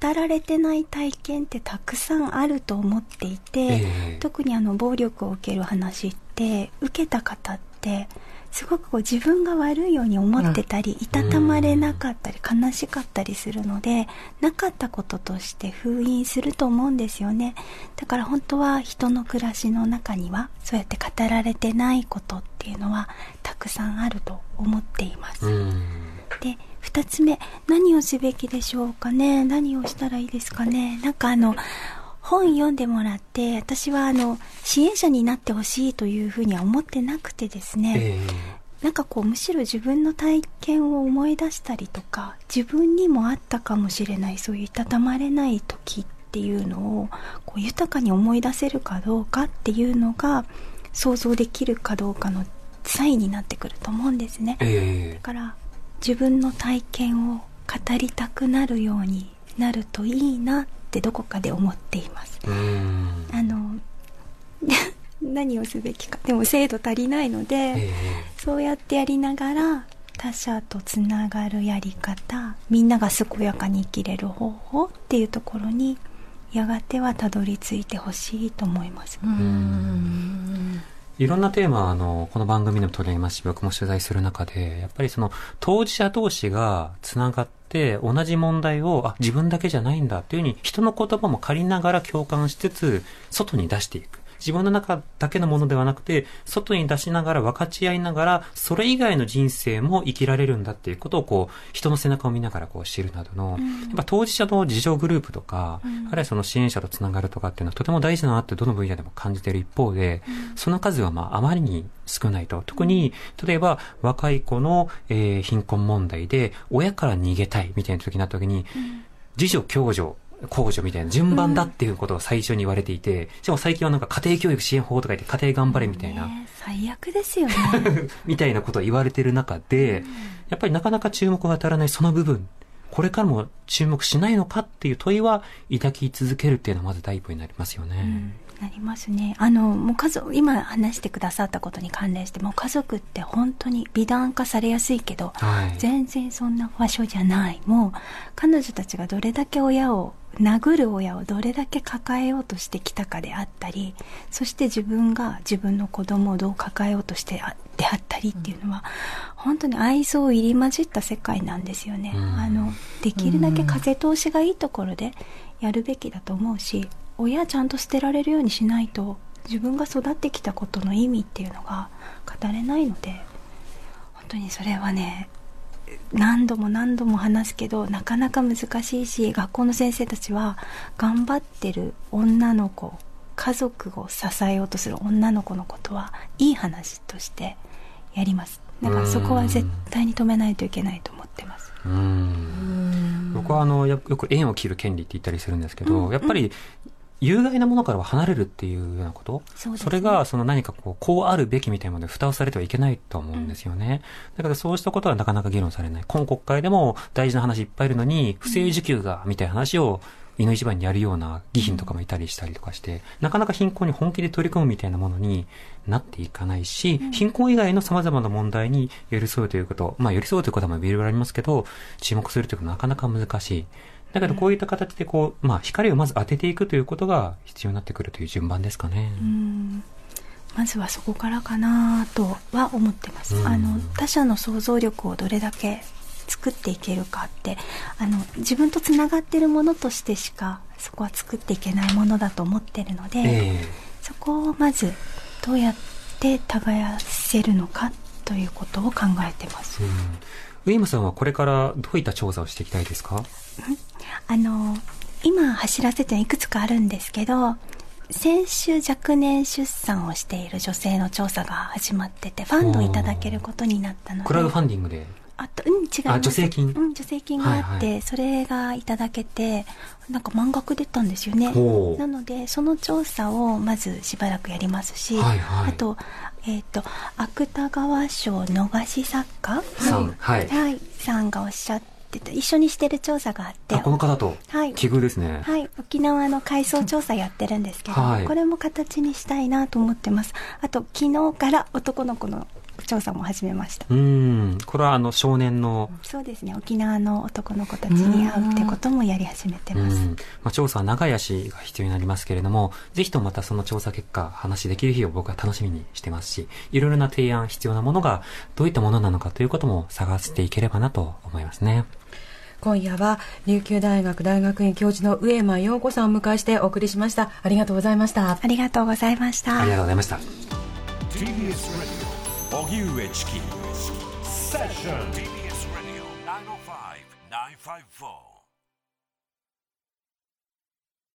語られてない体験ってたくさんあると思っていて、ええ特にあの、暴力を受ける話って、受けた方って、すごくこう自分が悪いように思ってたり、いたたまれなかったり、悲しかったりするので、なかったこととして封印すると思うんですよね。だから本当は人の暮らしの中には、そうやって語られてないことっていうのは、たくさんあると思っています。うん。で2つ目何をすべきでしょうかね何をしたらいいですかねなんかあの本読んでもらって私はあの支援者になってほしいというふうには思ってなくてですね、えなんかこうむしろ自分の体験を思い出したりとか自分にもあったかもしれないそういういたたまれない時っていうのをこう豊かに思い出せるかどうかっていうのが想像できるかどうかのサインになってくると思うんですね。ええ。だから自分の体験を語りたくなるようになるといいなってどこかで思っています。あの 何をすべきかでも精度足りないので、ええそうやってやりながら他者とつながるやり方みんなが健やかに生きれる方法っていうところにやがてはたどり着いてほしいと思います。いろんなテーマあの、この番組でも取り上げますし、僕も取材する中で、やっぱりその、当事者同士が繋がって、同じ問題を、あ、自分だけじゃないんだっていうふうに、人の言葉も借りながら共感しつつ、外に出していく。自分の中だけのものではなくて、外に出しながら分かち合いながら、それ以外の人生も生きられるんだっていうことをこう、人の背中を見ながらこう知るなどの、やっぱ当事者の自助グループとか、あるいはその支援者とつながるとかっていうのはとても大事だなってどの分野でも感じている一方で、その数はまああまりに少ないと。特に、例えば若い子の、えー貧困問題で親から逃げたいみたいな時になった時に、自助共助、公助みたいな順番だっていうことを最初に言われていて、しかも最近はなんか家庭教育支援法とか言って家庭頑張れみたいな、ね最悪ですよね。みたいなことを言われてる中で、やっぱりなかなか注目が当たらないその部分、これからも注目しないのかっていう問いは抱き続けるっていうのはまず第一歩になりますよね。なりますね。あの、もう家族、今話してくださったことに関連して、もう家族って本当に美談化されやすいけど、はい。全然そんな場所じゃない。もう、彼女たちがどれだけ親を、殴る親をどれだけ抱えようとしてきたかであったり、そして自分が自分の子供をどう抱えようとしてあであったりっていうのは、本当に愛想入り混じった世界なんですよね。うんあの、できるだけ風通しがいいところでやるべきだと思うし、親ちゃんと捨てられるようにしないと、自分が育ってきたことの意味っていうのが語れないので、本当にそれはね、何度も何度も話すけどなかなか難しいし学校の先生たちは頑張ってる女の子家族を支えようとする女の子のことはいい話としてやります。だからそこは絶対に止めないといけないと思ってます。うん。僕はあの、よよく縁を切る権利って言ったりするんですけど、やっぱり、有害なものからは離れるっていうようなこと？そねれが、その何かこう、こうあるべきみたいなもので蓋をされてはいけないと思うんですよね。だからそうしたことはなかなか議論されない。今国会でも大事な話いっぱいいるのに、不正受給が、みたいな話を、胃の一番にやるような議員とかもいたりしたりとかして、なかなか貧困に本気で取り組むみたいなものになっていかないし、貧困以外の様々な問題に寄り添うということ、まあ寄り添うということもいろいろありますけど、注目するということはなかなか難しい。だけどこういった形でこう、まあ光をまず当てていくということが必要になってくるという順番ですかね。うんまずはそこからかなとは思ってます、うんあの他者の想像力をどれだけ作っていけるかってあの自分とつながってるものとしてしかそこは作っていけないものだと思ってるので、えそこをまずどうやって耕せるのかということを考えてますえ。うん。上山さんはこれからどういった調査をしていきたいですか？あの今走らせていくつかあるんですけど先週若年出産をしている女性の調査が始まっててファンドをいただけることになったので。クラウドファンディングで？あとうん違います。あ助成金？うん助成金があって、はいそれがいただけてなんか満額出たんですよね。なのでその調査をまずしばらくやりますし、はいはい。あとえっ、と芥川賞逃し作家？さん。はい。はい、さんがおっしゃってた。一緒にしてる調査があって。あ、この方と？はい。奇遇ですね。はい、沖縄の海藻調査やってるんですけど、はいこれも形にしたいなと思ってます。あと、昨日から男の子の調査も始めました。うん。これはあの少年の、そうですね、沖縄の男の子たちに会うってこともやり始めてます。うん。まあ、調査は長い足が必要になりますけれども、ぜひともまたその調査結果、話できる日を僕は楽しみにしてますし、いろいろな提案、必要なものがどういったものなのかということも探していければなと思いますね。今夜は琉球大学大学院教授の上間陽子さんをお迎えしてお送りしましたありがとうございましたありがとうございました。ありがとうございました。TBS Radio 荻上チキセッション TBS Radio 905-954